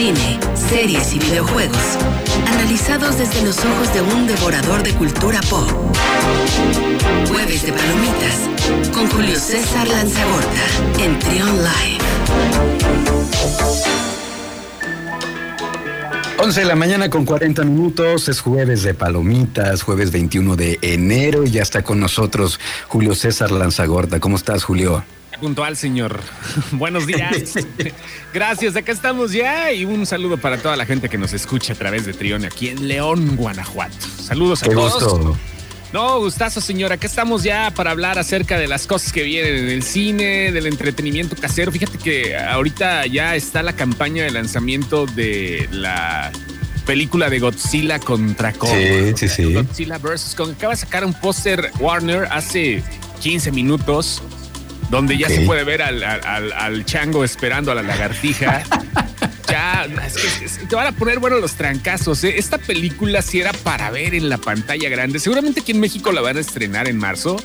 cine, series y videojuegos, analizados desde los ojos de un devorador de cultura pop. Jueves de Palomitas, con Julio César Lanzagorta, en Trion Live. 11 de la mañana con 40 minutos, es jueves de palomitas, jueves 21 de enero y ya está con nosotros Julio César Lanzagorta. ¿Cómo estás, Julio? Puntual, señor. Buenos días. Gracias, acá estamos ya y un saludo para toda la gente que nos escucha a través de Trión aquí en León, Guanajuato. Saludos a Qué todos. gusto. No, gustazo, señor. Acá estamos ya para hablar acerca de las cosas que vienen en el cine, del entretenimiento casero. Fíjate que ahorita ya está la campaña de lanzamiento de la película de Godzilla contra Kong. Sí, sí, sí. Godzilla vs. Kong. Acaba de sacar un póster Warner hace 15 minutos donde ya se puede ver al, al- al- chango esperando a la lagartija. ya, es que- es- te van a poner bueno los trancazos. ¿eh? Esta película sí era para ver en la pantalla grande. Seguramente aquí en México la van a estrenar en marzo.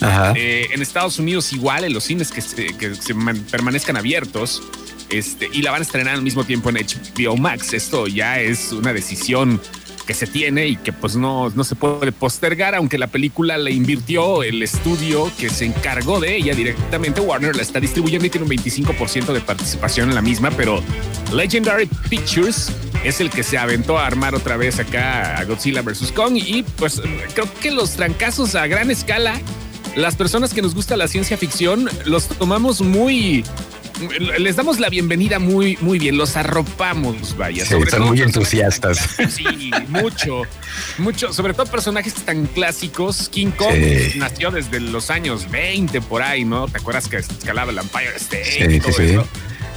Ajá. Eh, en Estados Unidos igual, en los cines que se, que se man- permanezcan abiertos. Este, y la van a estrenar al mismo tiempo en HBO Max. Esto ya es una decisión que se tiene y que pues no, no se puede postergar, aunque la película la invirtió el estudio que se encargó de ella directamente. Warner la está distribuyendo y tiene un 25% de participación en la misma, pero Legendary Pictures es el que se aventó a armar otra vez acá a Godzilla vs. Kong y pues creo que los trancazos a gran escala las personas que nos gusta la ciencia ficción los tomamos muy les damos la bienvenida muy muy bien los arropamos vaya Sí, están muy entusiastas. sí mucho mucho sobre todo personajes tan clásicos King Kong Sí. nació desde los años 20 por ahí no te acuerdas que escalaba el Empire State Sí, y sí, todo sí. eso?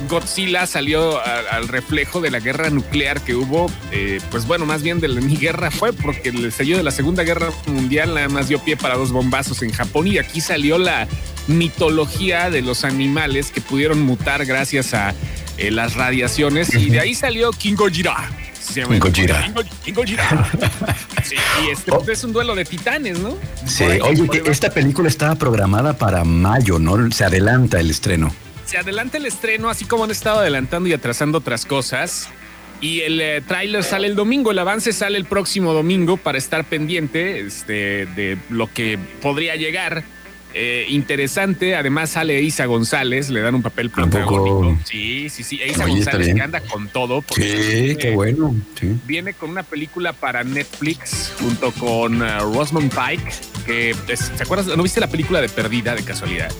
Godzilla salió a- al reflejo de la guerra nuclear que hubo, eh, pues bueno, más bien de la ni guerra fue porque el estallido de la Segunda Guerra Mundial nada más dio pie para dos bombazos en Japón y aquí salió la mitología de los animales que pudieron mutar gracias a eh, las radiaciones y de ahí salió King Gojira. Se llama- King Gojira. King Go- King Gojira. Sí, y este pues, es un duelo de titanes, ¿no? Sí, oye, que esta película estaba programada para mayo, ¿no? Se adelanta el estreno. Se adelanta el estreno, así como han estado adelantando y atrasando otras cosas. Y el eh, tráiler sale el domingo, el avance sale el próximo domingo para estar pendiente este, de lo que podría llegar. Eh, interesante, además sale Isa González, le dan un papel protagónico. Sí, sí, sí, Isa Oye, González que anda con todo. Sí, viene- qué bueno. Sí. Viene con una película para Netflix junto con eh, Rosamund Pike, que es- ¿te acuerdas? ¿No viste la película de Perdida de casualidad?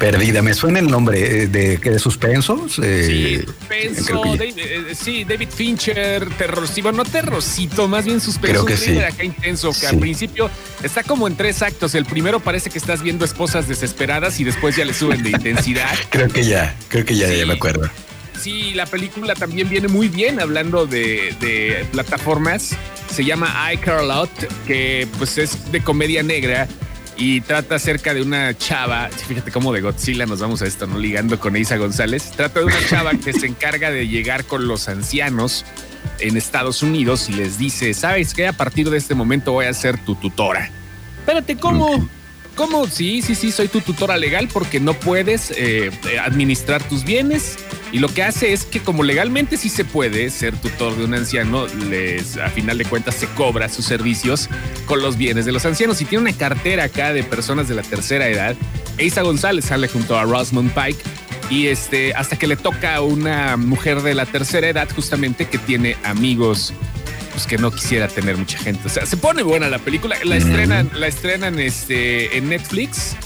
Perdida, me suena el nombre eh, de, ¿qué, de suspenso. Sí, Eh, suspenso, creo que David, eh, sí, David Fincher, terrorcivo, no terrorcito, más bien suspenso, Creo que sí. acá intenso, que Sí. al principio está como en tres actos. El primero parece que estás viendo esposas desesperadas y después ya le suben de intensidad. creo que ya, creo que ya, Sí. ya me acuerdo. Sí, la película también viene muy bien hablando de, de plataformas. Se llama I Care a Lot, que pues es de comedia negra y trata acerca de una chava. Fíjate cómo de Godzilla nos vamos a esto, ¿no? Ligando con Isa González. Trata de una chava que se encarga de llegar con los ancianos en Estados Unidos y les dice, ¿sabes qué? A partir de este momento voy a ser tu tutora. Espérate, ¿cómo? ¿Cómo? Sí, sí, sí, soy tu tutora legal porque no puedes eh, administrar tus bienes. Y lo que hace es que como legalmente sí se puede ser tutor de un anciano, les a final de cuentas se cobra sus servicios con los bienes de los ancianos. Y tiene una cartera acá de personas de la tercera edad. Eisa González sale junto a Rosamund Pike. Y este, hasta que le toca a una mujer de la tercera edad, justamente que tiene amigos pues que no quisiera tener mucha gente. O sea, se pone buena la película. La estrenan, la estrenan este, en Netflix.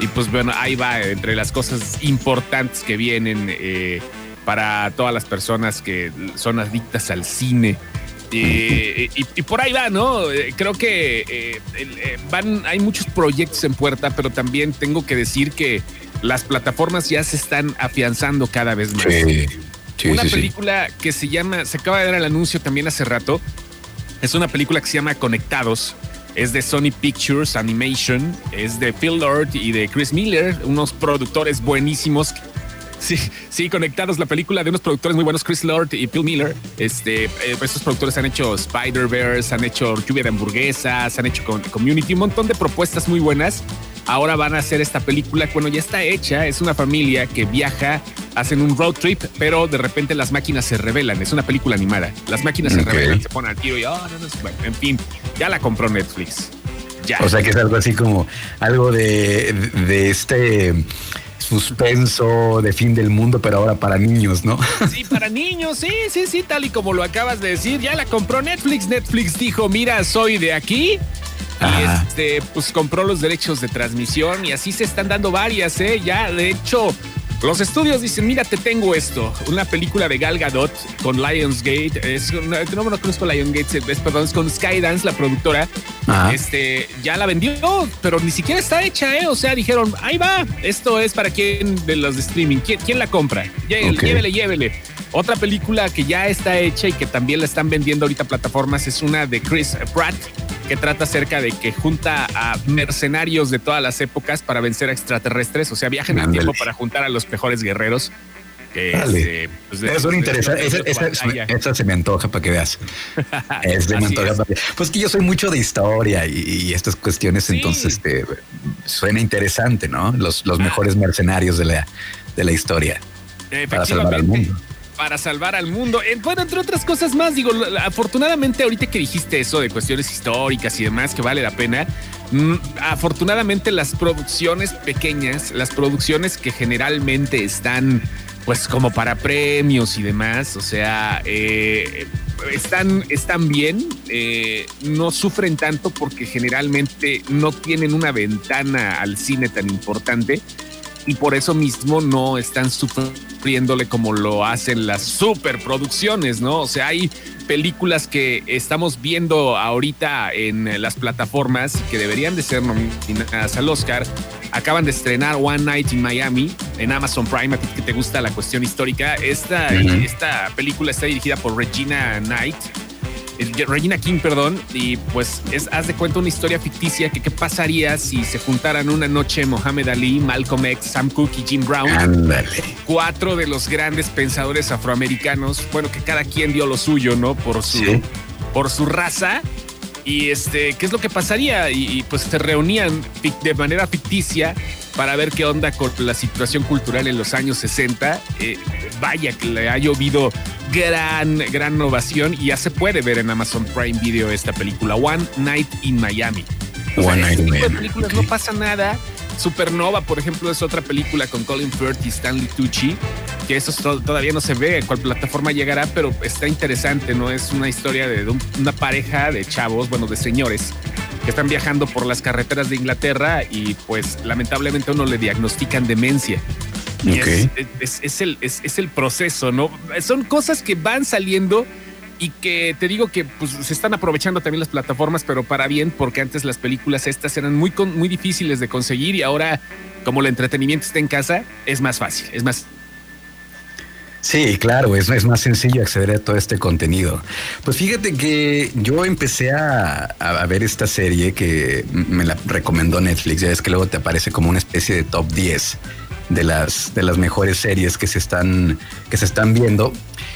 Y pues bueno, ahí va entre las cosas importantes que vienen eh, para todas las personas que son adictas al cine. Eh, y, y por ahí va, ¿no? Eh, Creo que eh, van, hay muchos proyectos en puerta, pero también tengo que decir que las plataformas ya se están afianzando cada vez más Sí, sí, una sí. película que se llama, se acaba de dar el anuncio también hace rato. Es una película que se llama Conectados. Es de Sony Pictures Animation. Es de Phil Lord y de Chris Miller, unos productores buenísimos. Sí, sí, conectados la película de unos productores muy buenos, Chris Lord y Phil Miller. Este, eh, estos productores han hecho Spider-Verse, han hecho Lluvia de Hamburguesas, han hecho Community, un montón de propuestas muy buenas. Ahora van a hacer esta película, bueno, ya está hecha. Es una familia que viaja hacen un road trip, pero de repente las máquinas se revelan. Es una película animada. Las máquinas se revelan, se ponen al tiro y, oh, no, no, bueno, en fin, ya la compró Netflix. Ya. O sea que es algo así como algo de, de este suspenso de fin del mundo, pero ahora para niños, ¿no? Sí, para niños, sí, sí, sí, tal y como lo acabas de decir, ya la compró Netflix. Netflix dijo, mira, soy de aquí. Y este, pues compró los derechos de transmisión y así se están dando varias, ¿eh? Ya, de hecho, los estudios dicen, mira, te tengo esto, una película de Gal Gadot con Lionsgate, es no me lo conozco Lionsgate, es, perdón, es con Skydance, la productora, este, ya la vendió, pero ni siquiera está hecha, ¿eh? O sea, dijeron, ahí va, esto es para quien de los de streaming, ¿quién, la compra? Llévele, llévele. Otra película que ya está hecha y que también la están vendiendo ahorita plataformas es una de Chris Pratt, que trata acerca de que junta a mercenarios de todas las épocas para vencer a extraterrestres, o sea, viajan el tiempo para juntar a los mejores guerreros. Este, pues es un interesante. Esa, se me antoja para que veas. es me antoja Pues que yo soy mucho de historia y, estas cuestiones, entonces este, suena interesante, ¿no? Los, los mejores mercenarios de la, de la historia para salvar al mundo para salvar al mundo. Eh, bueno, entre otras cosas más, digo, afortunadamente ahorita que dijiste eso de cuestiones históricas y demás, que vale la pena, mm, afortunadamente las producciones pequeñas, las producciones que generalmente están pues como para premios y demás, o sea, eh, están, están bien, eh, no sufren tanto porque generalmente no tienen una ventana al cine tan importante y por eso mismo no están sufriéndole como lo hacen las superproducciones, ¿no? O sea, hay películas que estamos viendo ahorita en las plataformas que deberían de ser nominadas al Oscar. Acaban de estrenar One Night in Miami en Amazon Prime, a ti que te gusta la cuestión histórica. Esta, esta película está dirigida por Regina Knight Regina King, perdón, y pues es, haz de cuenta una historia ficticia que qué pasaría si se juntaran una noche Mohamed Ali, Malcolm X, Sam Cooke y Jim Brown. Cuatro de los grandes pensadores afroamericanos, bueno, que cada quien dio lo suyo, ¿no? Por su, por su raza. Y este, ¿qué es lo que pasaría? Y, pues se reunían de manera ficticia para ver qué onda con la situación cultural en los años 60. Eh, vaya que le ha llovido gran, gran ovación y ya se puede ver en Amazon Prime Video esta película, One Night in Miami. One Night in Miami. películas no pasa nada. Supernova, por ejemplo, es otra película con Colin Firth y Stanley Tucci, que eso todavía no se ve en cuál plataforma llegará, pero está interesante, ¿no? Es una historia de una pareja de chavos, bueno, de señores, que están viajando por las carreteras de Inglaterra y pues lamentablemente a uno le diagnostican demencia. es, el, es, el proceso, ¿no? Son cosas que van saliendo y que te digo que pues, se están aprovechando también las plataformas, pero para bien, porque antes las películas estas eran muy, muy difíciles de conseguir y ahora, como el entretenimiento está en casa, es más fácil, es más Sí, claro, es, más sencillo acceder a todo este contenido. Pues fíjate que yo empecé a, ver esta serie que me la recomendó Netflix, ya es que luego te aparece como una especie de top 10 de las, de las mejores series que se están, que se están viendo.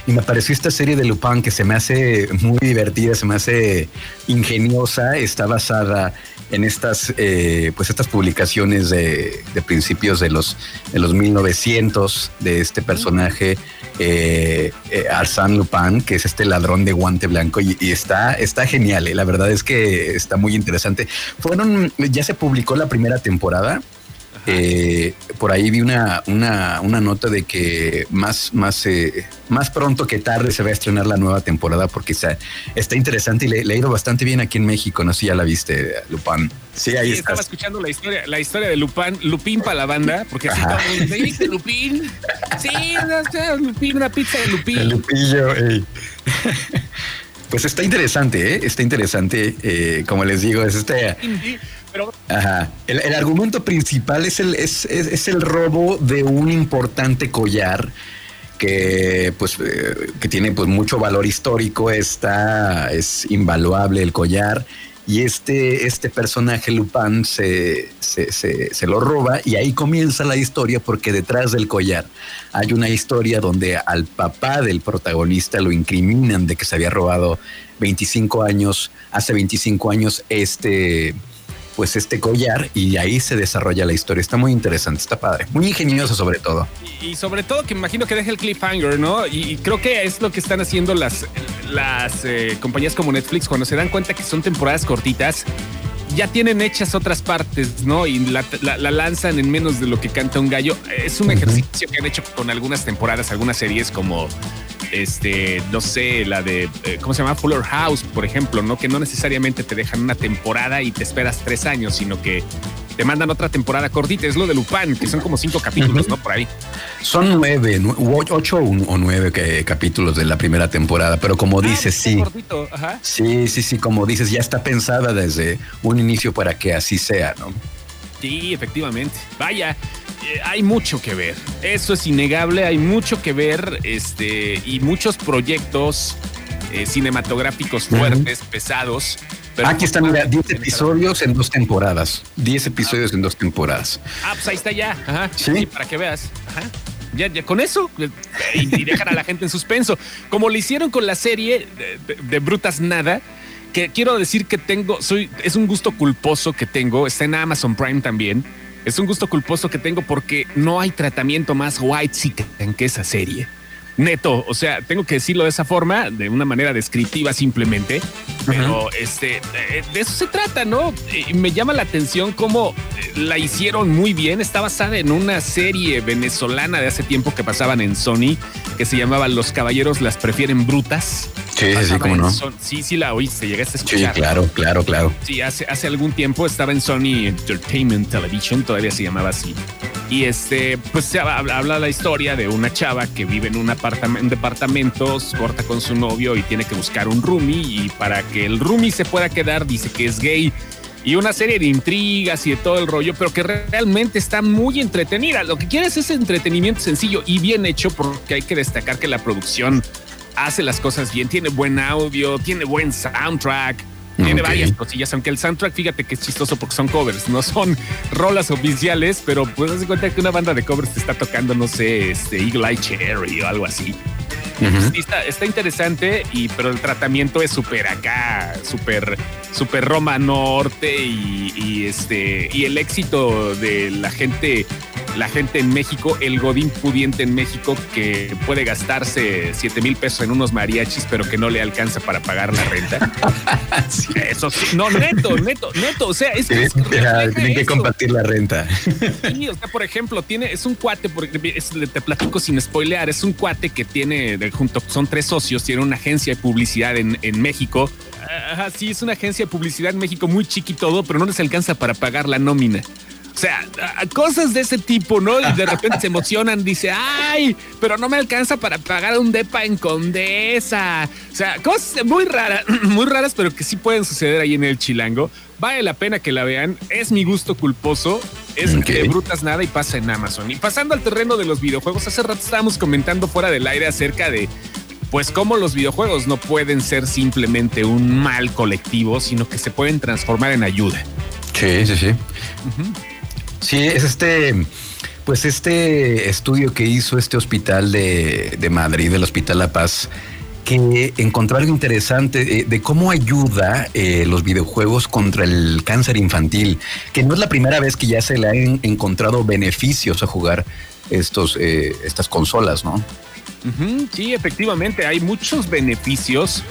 Y me apareció esta serie de Lupin que se me hace muy divertida, se me hace ingeniosa, está basada en estas, eh, pues estas publicaciones de, principios de los, de los 1900 de este personaje, eh, eh, Arsène Lupin, que es este ladrón de guante blanco y, está, está genial. La verdad es que está muy interesante. Fueron, ya se publicó la primera temporada. Eh, por ahí vi una, una, una, nota de que más, más, eh, más pronto que tarde se va a estrenar la nueva temporada porque está, está interesante y le, ha ido bastante bien aquí en México. No sé si ya la viste, Lupin. Sí, ahí sí, estaba escuchando la historia, la historia de Lupin, Lupin para la banda, porque así como, viste Lupin? Sí, Lupin, una pizza de Lupin. El Lupillo, Pues está interesante, ¿eh? Está interesante. Eh, como les digo, es este Ajá. El, argumento principal es el, es, es, el robo de un importante collar que pues eh, que tiene pues mucho valor histórico, está, es invaluable el collar. Y este, este personaje, Lupin, se, se, se, lo roba y ahí comienza la historia porque detrás del collar hay una historia donde al papá del protagonista lo incriminan de que se había robado 25 años, hace 25 años este, pues este collar y ahí se desarrolla la historia. Está muy interesante, está padre, muy ingenioso sobre todo. Y, sobre todo que imagino que deja el cliffhanger, ¿no? Y, creo que es lo que están haciendo las, las eh, compañías como Netflix cuando se dan cuenta que son temporadas cortitas. Ya tienen hechas otras partes, ¿no? Y la, lanzan en menos de lo que canta un gallo. Es un ejercicio que han hecho con algunas temporadas, algunas series como este, no sé, la de, eh, ¿cómo se llama? Fuller House, por ejemplo, ¿no? Que no necesariamente te dejan una temporada y te esperas tres años, sino que te mandan otra temporada cortita. Es lo de Lupin, que son como cinco capítulos, ¿no? Por ahí. Son nueve, ocho o nueve capítulos de la primera temporada, pero como ah, dices, sí. Sí, sí, sí, como dices, ya está pensada desde un inicio para que así sea, ¿no? Sí, efectivamente. Vaya, eh, hay mucho que ver. Eso es innegable, hay mucho que ver este, y muchos proyectos eh, cinematográficos fuertes, pesados. Aquí están, mira, 10 episodios en dos temporadas. 10 episodios en dos temporadas. Ah, pues ahí está ya. Ajá. ¿Sí? para que veas. Ajá. Ya, ya, con eso eh, y, dejan a la gente en suspenso. Como lo hicieron con la serie de, Brutas Nada, que quiero decir que tengo, soy, es un gusto culposo que tengo, está en Amazon Prime también es un gusto culposo que tengo porque no hay tratamiento más white que esa serie. Neto, o sea, tengo que decirlo de esa forma, de una manera descriptiva simplemente, pero este, eh, de eso se trata, ¿no? Y me llama la atención cómo eh, la hicieron muy bien. Está basada en una serie venezolana de hace tiempo que pasaban en Sony, que se llamaba Los Caballeros las prefieren brutas. Sí, sí, cómo no. Sí, sí la oíste, llegaste a escuchar. Sí, claro, claro, claro. Sí, hace, hace algún tiempo estaba en Sony Entertainment Television, todavía se llamaba así. Y este, pues se habla, la historia de una chava que vive en un apartamento, departamentos, corta con su novio y tiene que buscar un roomie. Y para que el roomie se pueda quedar, dice que es gay y una serie de intrigas y de todo el rollo, pero que realmente está muy entretenida. Lo que quieres es entretenimiento sencillo y bien hecho, porque hay que destacar que la producción hace las cosas bien, tiene buen audio, tiene buen soundtrack. Tiene varias cosillas, aunque el soundtrack, fíjate que es chistoso porque son covers, no son rolas oficiales, pero pues haz cuenta que una banda de covers te está tocando, no sé, este Eagle Eye Cherry o algo así. está, interesante, y, pero el tratamiento es súper acá, súper super Roma Norte y, y, este, y el éxito de la gente la gente en México, el godín pudiente en México que puede gastarse 7 mil pesos en unos mariachis, pero que no le alcanza para pagar la renta. Eso sí, no, neto, neto, neto. O sea, es que. tienen que compartir la renta. Sí, o sea, por ejemplo, tiene, es un cuate, porque te platico sin spoilear, es un cuate que tiene, junto, son tres socios, tiene una agencia de publicidad en, en México. Ajá, sí, es una agencia de publicidad en México muy chiquito, pero no les alcanza para pagar la nómina. O sea, cosas de ese tipo, ¿no? Y de repente se emocionan, dice, ay, pero no me alcanza para pagar un depa en Condesa. O sea, cosas muy raras, muy raras, pero que sí pueden suceder ahí en el Chilango. Vale la pena que la vean. Es mi gusto culposo. Es que brutas nada y pasa en Amazon. Y pasando al terreno de los videojuegos, hace rato estábamos comentando fuera del aire acerca de pues cómo los videojuegos no pueden ser simplemente un mal colectivo, sino que se pueden transformar en ayuda. Sí, sí, sí. Sí, es este, pues este estudio que hizo este hospital de, de Madrid, el Hospital La Paz, que encontró algo interesante eh, de, cómo ayuda eh, los videojuegos contra el cáncer infantil, que no es la primera vez que ya se le han encontrado beneficios a jugar estos, eh, estas consolas, ¿no? sí, efectivamente, hay muchos beneficios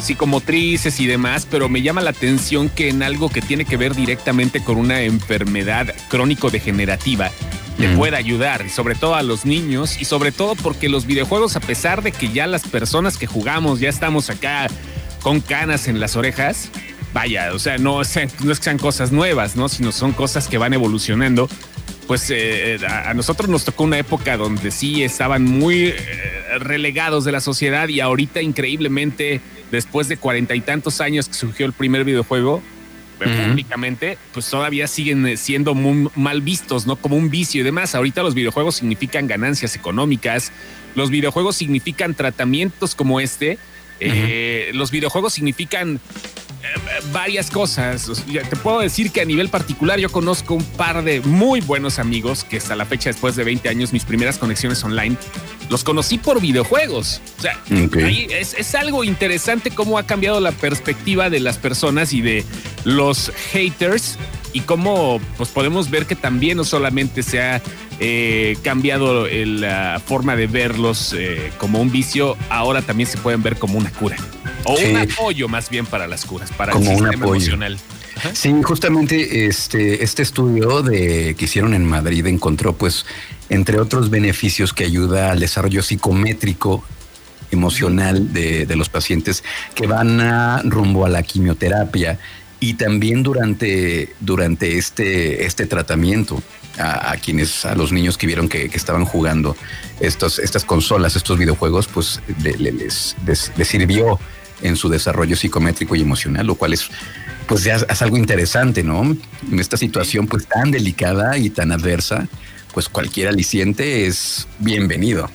psicomotrices y demás, pero me llama la atención que en algo que tiene que ver directamente con una enfermedad crónico-degenerativa, le pueda ayudar, y sobre todo a los niños, y sobre todo porque los videojuegos, a pesar de que ya las personas que jugamos ya estamos acá con canas en las orejas, vaya, o sea, no, no es que sean cosas nuevas, ¿no? Sino son cosas que van evolucionando pues eh, eh, a nosotros nos tocó una época donde sí estaban muy eh, relegados de la sociedad y ahorita increíblemente, después de cuarenta y tantos años que surgió el primer videojuego, públicamente, pues todavía siguen siendo muy mal vistos, ¿no? Como un vicio y demás. Ahorita los videojuegos significan ganancias económicas, los videojuegos significan tratamientos como este, los videojuegos significan varias cosas. Te puedo decir que a nivel particular yo conozco un par de muy buenos amigos que hasta la fecha, después de 20 años, mis primeras conexiones online, los conocí por videojuegos. O sea, es, es, algo interesante cómo ha cambiado la perspectiva de las personas y de los haters y cómo pues podemos ver que también no solamente se ha eh, cambiado la forma de verlos eh, como un vicio, ahora también se pueden ver como una cura. O un apoyo más bien para las curas, para el sistema emocional. Sí, justamente este, este estudio de, que hicieron en Madrid encontró, pues, entre otros beneficios que ayuda al desarrollo psicométrico emocional de, de los pacientes que van a, rumbo a la quimioterapia y también durante, durante este, este tratamiento. A, quienes, a los niños que vieron que, estaban jugando estos, estas consolas, estos videojuegos, pues les, les, sirvió en su desarrollo psicométrico y emocional, lo cual es, pues ya es algo interesante, ¿no? En esta situación pues tan delicada y tan adversa, pues cualquier aliciente es bienvenido.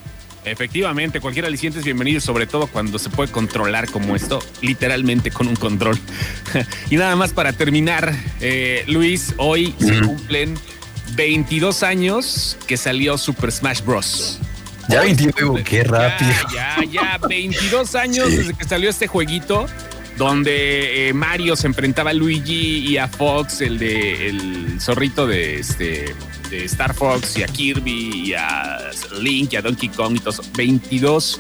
Efectivamente, cualquier aliciente es bienvenido, sobre todo cuando se puede controlar como esto, literalmente con un control. y nada más para terminar, eh, Luis, hoy se cumplen 22 años que salió Super Smash Bros. Ya 22, qué rápido. Ya, ya, 22 años desde que salió este jueguito donde eh, Mario se enfrentaba a Luigi y a Fox, el de el zorrito de este de Star Fox y a Kirby y a Link y a Donkey Kong y todos. 22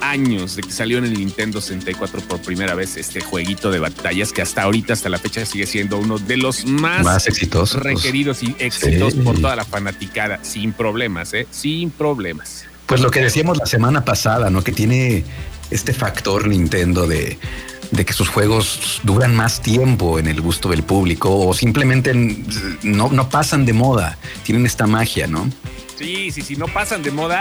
años de que salió en el Nintendo 64 por primera vez este jueguito de batallas que hasta ahorita, hasta la fecha, sigue siendo uno de los más, exitosos. requeridos y exitosos por toda la fanaticada, sin problemas, ¿eh? Sin problemas. Pues lo que decíamos la semana pasada, ¿no? Que tiene este factor Nintendo de de que sus juegos duran más tiempo en el gusto del público o simplemente no, no pasan de moda, tienen esta magia, ¿no? Sí, sí, sí, no pasan de moda,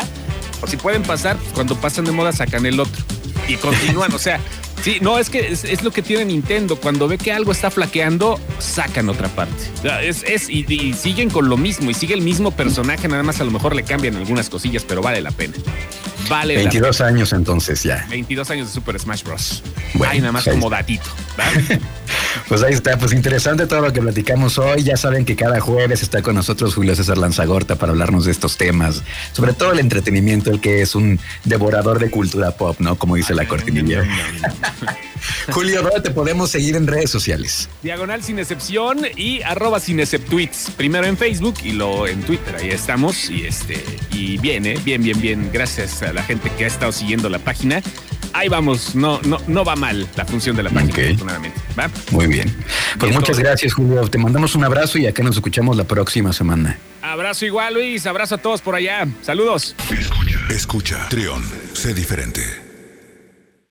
o si pueden pasar, pues cuando pasan de moda sacan el otro y continúan, o sea, sí, no, es que es, lo que tiene Nintendo, cuando ve que algo está flaqueando, sacan otra parte. Es, es y, y, siguen con lo mismo y sigue el mismo personaje, nada más a lo mejor le cambian algunas cosillas, pero vale la pena. Vale. 22 años entonces ya. 22 años de Super Smash Bros. Bueno, nada más como datito. pues ahí está, pues interesante todo lo que platicamos hoy. Ya saben que cada jueves está con nosotros Julio César Lanzagorta para hablarnos de estos temas, sobre todo el entretenimiento, el que es un devorador de cultura pop, ¿no? Como dice la cortinilla. Julio, ¿dónde te podemos seguir en redes sociales? Diagonal sin excepción y arroba sin tweets. Primero en Facebook y luego en Twitter. Ahí estamos. Y este, y bien, ¿eh? bien, bien, bien. Gracias a la gente que ha estado siguiendo la página. Ahí vamos, no, no, no va mal la función de la página, afortunadamente. ¿va? Muy bien. Pues muchas gracias, Julio. Te mandamos un abrazo y acá nos escuchamos la próxima semana. Abrazo igual, Luis. Abrazo a todos por allá. Saludos. Escucha, escucha. Trión, sé diferente.